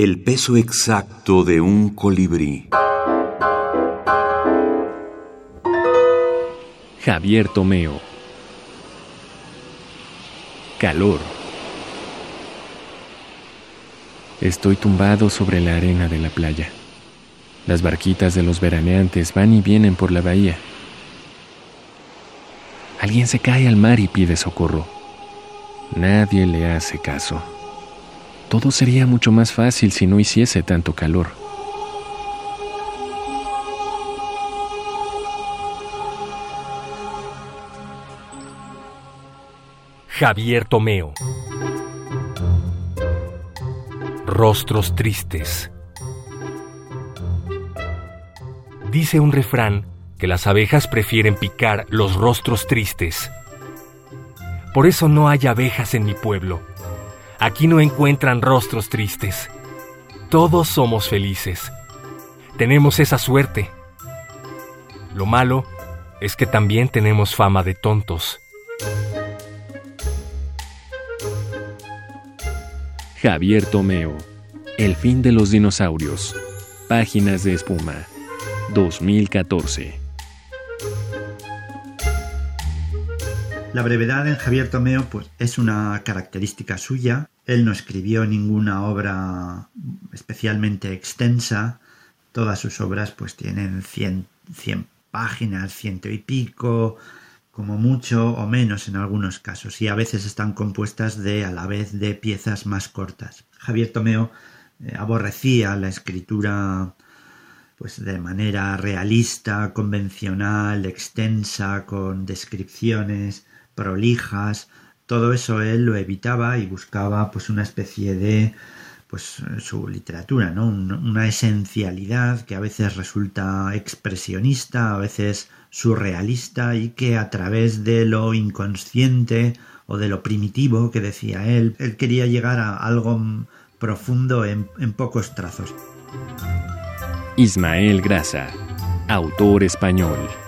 El peso exacto de un colibrí. Javier Tomeo. Calor. Estoy tumbado sobre la arena de la playa. Las barquitas de los veraneantes van y vienen por la bahía. Alguien se cae al mar y pide socorro. Nadie le hace caso. Todo sería mucho más fácil si no hiciese tanto calor. Javier Tomeo. Rostros tristes. Dice un refrán que las abejas prefieren picar los rostros tristes. Por eso no hay abejas en mi pueblo Aquí no encuentran rostros tristes. Todos somos felices. Tenemos esa suerte. Lo malo es que también tenemos fama de tontos. Javier Tomeo. El fin de los dinosaurios. Páginas de espuma. 2014. La brevedad en Javier Tomeo pues, es una característica suya. Él no escribió ninguna obra especialmente extensa. Todas sus obras pues tienen 100, 100 páginas, ciento y pico, como mucho o menos en algunos casos, y a veces están compuestas de a la vez de piezas más cortas. Javier Tomeo eh, aborrecía la escritura pues de manera realista, convencional, extensa, con descripciones prolijas, todo eso él lo evitaba y buscaba pues una especie de pues su literatura, ¿no? una esencialidad que a veces resulta expresionista, a veces surrealista y que a través de lo inconsciente o de lo primitivo que decía él, él quería llegar a algo profundo en, en pocos trazos. Ismael Grasa, autor español.